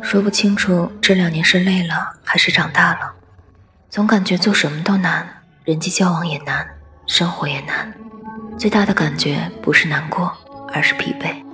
说不清楚这两年是累了还是长大了总感觉做什么都难人际交往也难生活也难最大的感觉不是难过而是疲惫。